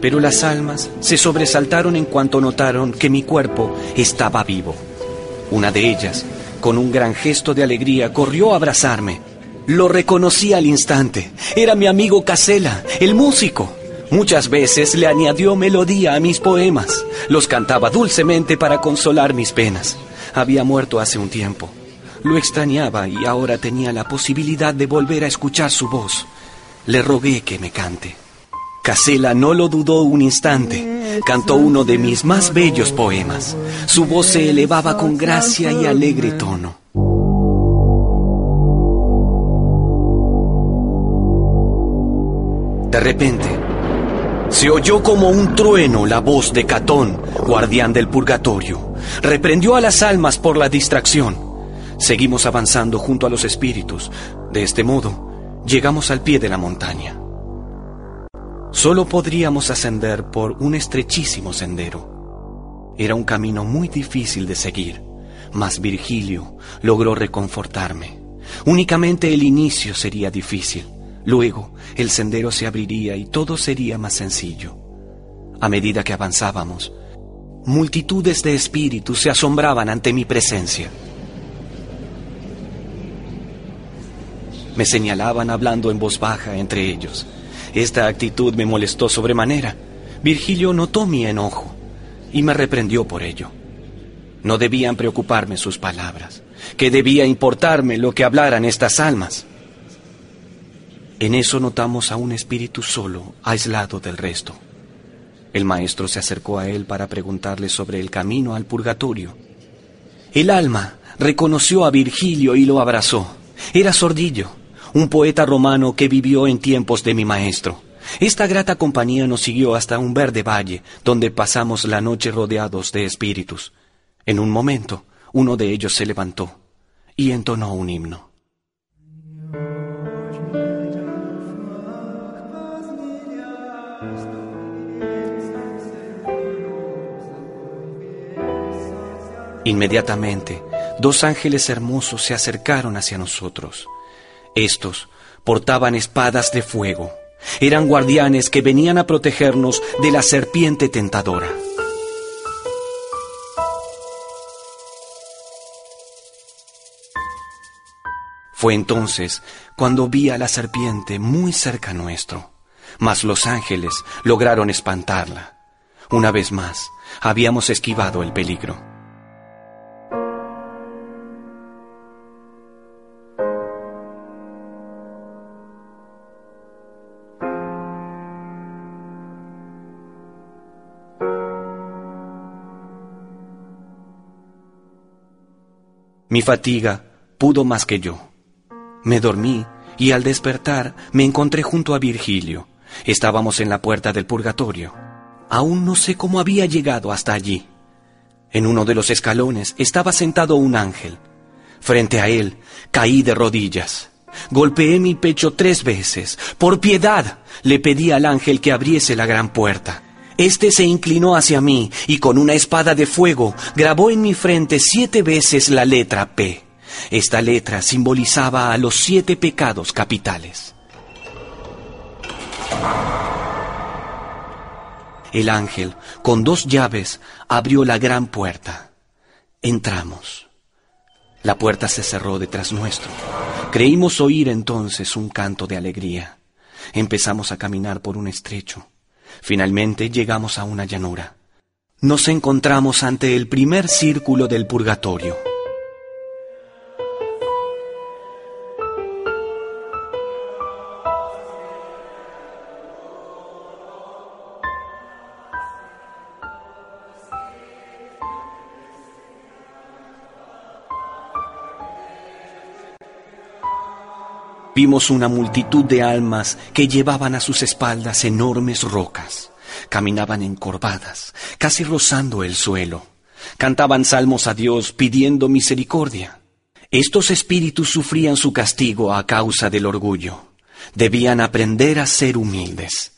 Pero las almas se sobresaltaron en cuanto notaron que mi cuerpo estaba vivo. Una de ellas, con un gran gesto de alegría, corrió a abrazarme. Lo reconocí al instante. Era mi amigo Casela, el músico. Muchas veces le añadió melodía a mis poemas. Los cantaba dulcemente para consolar mis penas. Había muerto hace un tiempo. Lo extrañaba y ahora tenía la posibilidad de volver a escuchar su voz. Le rogué que me cante. Casela no lo dudó un instante. Cantó uno de mis más bellos poemas. Su voz se elevaba con gracia y alegre tono. De repente, se oyó como un trueno la voz de Catón, guardián del purgatorio. Reprendió a las almas por la distracción. Seguimos avanzando junto a los espíritus. De este modo, llegamos al pie de la montaña. Solo podríamos ascender por un estrechísimo sendero. Era un camino muy difícil de seguir, mas Virgilio logró reconfortarme. Únicamente el inicio sería difícil. Luego el sendero se abriría y todo sería más sencillo. A medida que avanzábamos, multitudes de espíritus se asombraban ante mi presencia. Me señalaban hablando en voz baja entre ellos. Esta actitud me molestó sobremanera. Virgilio notó mi enojo y me reprendió por ello. No debían preocuparme sus palabras, que debía importarme lo que hablaran estas almas. En eso notamos a un espíritu solo, aislado del resto. El maestro se acercó a él para preguntarle sobre el camino al purgatorio. El alma reconoció a Virgilio y lo abrazó. Era Sordillo, un poeta romano que vivió en tiempos de mi maestro. Esta grata compañía nos siguió hasta un verde valle, donde pasamos la noche rodeados de espíritus. En un momento, uno de ellos se levantó y entonó un himno. Inmediatamente, dos ángeles hermosos se acercaron hacia nosotros. Estos portaban espadas de fuego. Eran guardianes que venían a protegernos de la serpiente tentadora. Fue entonces cuando vi a la serpiente muy cerca nuestro, mas los ángeles lograron espantarla. Una vez más, habíamos esquivado el peligro. Mi fatiga pudo más que yo. Me dormí y al despertar me encontré junto a Virgilio. Estábamos en la puerta del purgatorio. Aún no sé cómo había llegado hasta allí. En uno de los escalones estaba sentado un ángel. Frente a él caí de rodillas. Golpeé mi pecho tres veces. Por piedad le pedí al ángel que abriese la gran puerta. Este se inclinó hacia mí y con una espada de fuego grabó en mi frente siete veces la letra P. Esta letra simbolizaba a los siete pecados capitales. El ángel, con dos llaves, abrió la gran puerta. Entramos. La puerta se cerró detrás nuestro. Creímos oír entonces un canto de alegría. Empezamos a caminar por un estrecho. Finalmente llegamos a una llanura. Nos encontramos ante el primer círculo del purgatorio. Vimos una multitud de almas que llevaban a sus espaldas enormes rocas. Caminaban encorvadas, casi rozando el suelo. Cantaban salmos a Dios pidiendo misericordia. Estos espíritus sufrían su castigo a causa del orgullo. Debían aprender a ser humildes.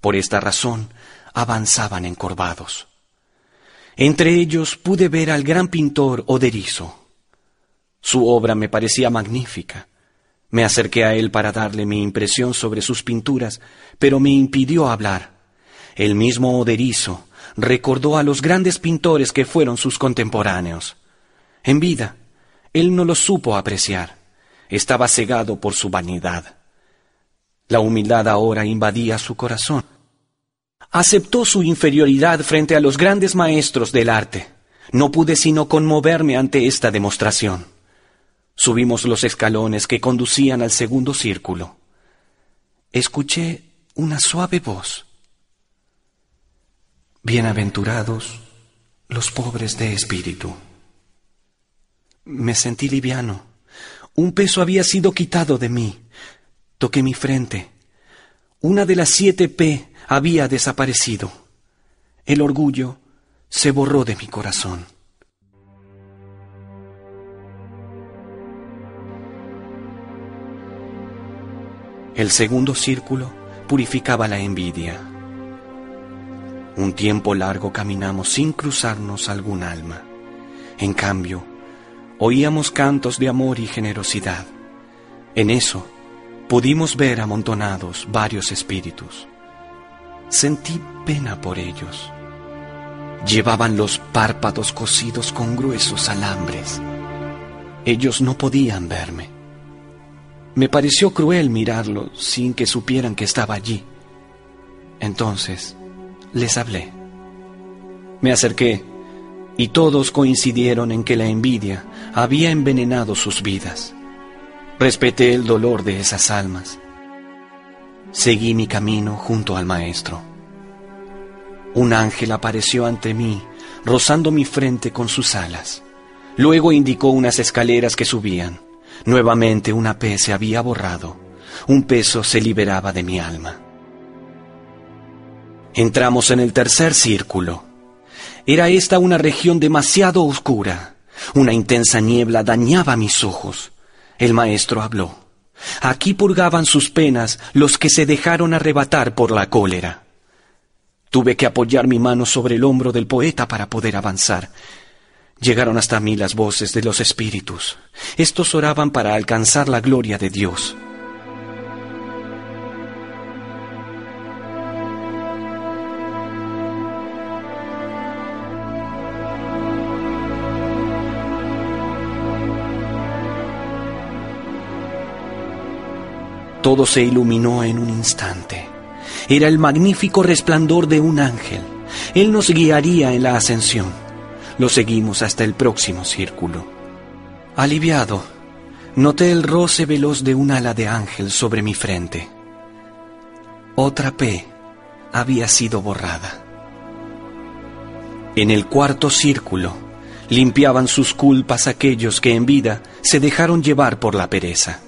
Por esta razón, avanzaban encorvados. Entre ellos pude ver al gran pintor Oderizo. Su obra me parecía magnífica Me acerqué a él para darle mi impresión sobre sus pinturas, pero me impidió hablar. El mismo Oderizo recordó a los grandes pintores que fueron sus contemporáneos. En vida, él no los supo apreciar. Estaba cegado por su vanidad. La humildad ahora invadía su corazón. Aceptó su inferioridad frente a los grandes maestros del arte. No pude sino conmoverme ante esta demostración. Subimos los escalones que conducían al segundo círculo. Escuché una suave voz. Bienaventurados los pobres de espíritu. Me sentí liviano. Un peso había sido quitado de mí. Toqué mi frente. Una de las siete P había desaparecido. El orgullo se borró de mi corazón. El segundo círculo purificaba la envidia. Un tiempo largo caminamos sin cruzarnos algún alma. En cambio, oíamos cantos de amor y generosidad. En eso pudimos ver amontonados varios espíritus. Sentí pena por ellos. Llevaban los párpados cosidos con gruesos alambres. Ellos no podían verme. Me pareció cruel mirarlo sin que supieran que estaba allí. Entonces les hablé. Me acerqué y todos coincidieron en que la envidia había envenenado sus vidas. Respeté el dolor de esas almas. Seguí mi camino junto al Maestro. Un ángel apareció ante mí, rozando mi frente con sus alas. Luego indicó unas escaleras que subían. Nuevamente una P se había borrado. Un peso se liberaba de mi alma. Entramos en el tercer círculo. Era esta una región demasiado oscura. Una intensa niebla dañaba mis ojos. El maestro habló. Aquí purgaban sus penas los que se dejaron arrebatar por la cólera. Tuve que apoyar mi mano sobre el hombro del poeta para poder avanzar. Llegaron hasta mí las voces de los espíritus. Estos oraban para alcanzar la gloria de Dios. Todo se iluminó en un instante. Era el magnífico resplandor de un ángel. Él nos guiaría en la ascensión. Lo seguimos hasta el próximo círculo. Aliviado, noté el roce veloz de un ala de ángel sobre mi frente. Otra P había sido borrada. En el cuarto círculo, limpiaban sus culpas aquellos que en vida se dejaron llevar por la pereza.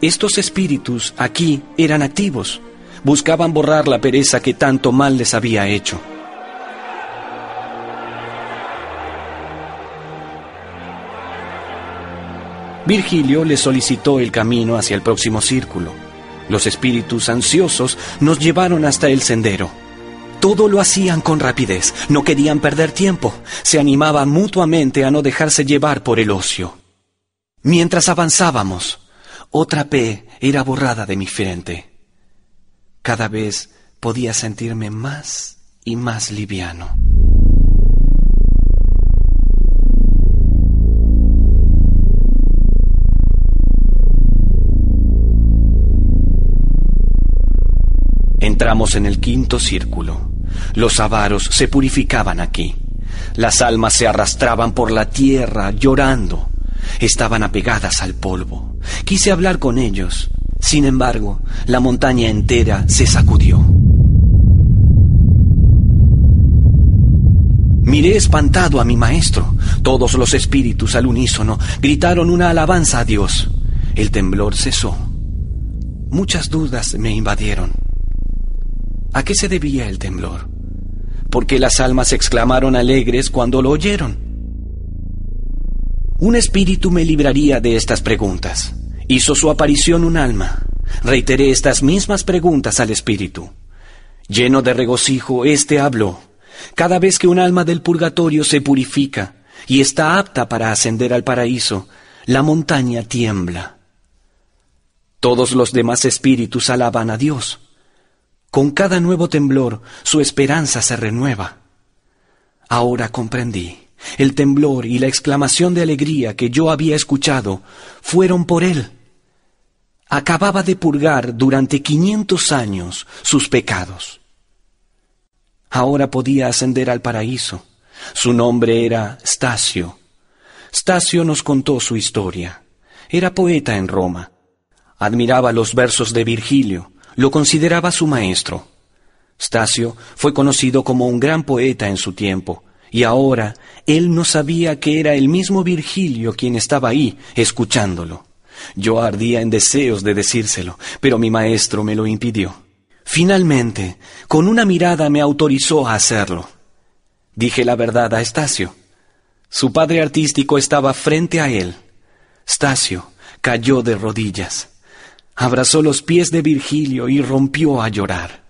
Estos espíritus aquí eran activos, buscaban borrar la pereza que tanto mal les había hecho. Virgilio le solicitó el camino hacia el próximo círculo. Los espíritus ansiosos nos llevaron hasta el sendero. Todo lo hacían con rapidez, no querían perder tiempo, se animaban mutuamente a no dejarse llevar por el ocio. Mientras avanzábamos, otra P era borrada de mi frente. Cada vez podía sentirme más y más liviano. Entramos en el quinto círculo. Los avaros se purificaban aquí. Las almas se arrastraban por la tierra llorando. Estaban apegadas al polvo. Quise hablar con ellos. Sin embargo, la montaña entera se sacudió. Miré espantado a mi maestro. Todos los espíritus al unísono gritaron una alabanza a Dios. El temblor cesó. Muchas dudas me invadieron. ¿A qué se debía el temblor? ¿Por qué las almas exclamaron alegres cuando lo oyeron? Un espíritu me libraría de estas preguntas. Hizo su aparición un alma. Reiteré estas mismas preguntas al espíritu. Lleno de regocijo, éste habló. Cada vez que un alma del purgatorio se purifica y está apta para ascender al paraíso, la montaña tiembla. Todos los demás espíritus alaban a Dios. Con cada nuevo temblor su esperanza se renueva. Ahora comprendí. El temblor y la exclamación de alegría que yo había escuchado fueron por él. Acababa de purgar durante quinientos años sus pecados. Ahora podía ascender al paraíso. Su nombre era Stasio. Stasio nos contó su historia. Era poeta en Roma. Admiraba los versos de Virgilio, lo consideraba su maestro. Stasio fue conocido como un gran poeta en su tiempo, y ahora él no sabía que era el mismo Virgilio quien estaba ahí, escuchándolo. Yo ardía en deseos de decírselo, pero mi maestro me lo impidió. Finalmente, con una mirada me autorizó a hacerlo. Dije la verdad a Stasio. Su padre artístico estaba frente a él. Stasio cayó de rodillas, abrazó los pies de Virgilio y rompió a llorar.